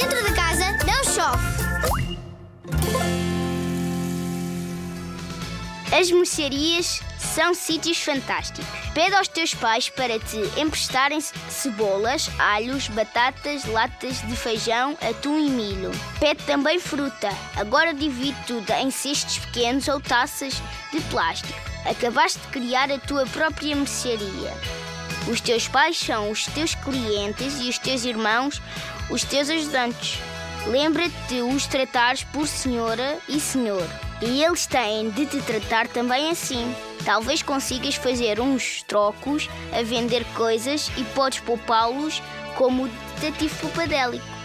Dentro da casa não chove. As mercearias são sítios fantásticos. Pede aos teus pais para te emprestarem cebolas, alhos, batatas, latas de feijão, atum e milho. Pede também fruta. Agora divide tudo em cestos pequenos ou taças de plástico. Acabaste de criar a tua própria mercearia. Os teus pais são os teus clientes e os teus irmãos os teus ajudantes. Lembra-te de os tratares por senhora e senhor. E eles têm de te tratar também assim. Talvez consigas fazer uns trocos a vender coisas e podes poupá-los como detetive poupadélico.